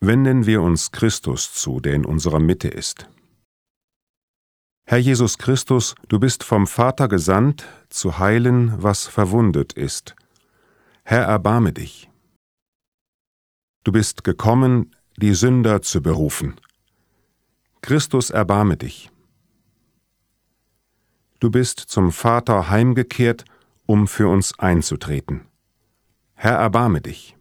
Wenden wir uns Christus zu, der in unserer Mitte ist. Herr Jesus Christus, du bist vom Vater gesandt, zu heilen, was verwundet ist. Herr, erbarme dich. Du bist gekommen, die Sünder zu berufen. Christus, erbarme dich. Du bist zum Vater heimgekehrt, um für uns einzutreten. Herr, erbarme dich.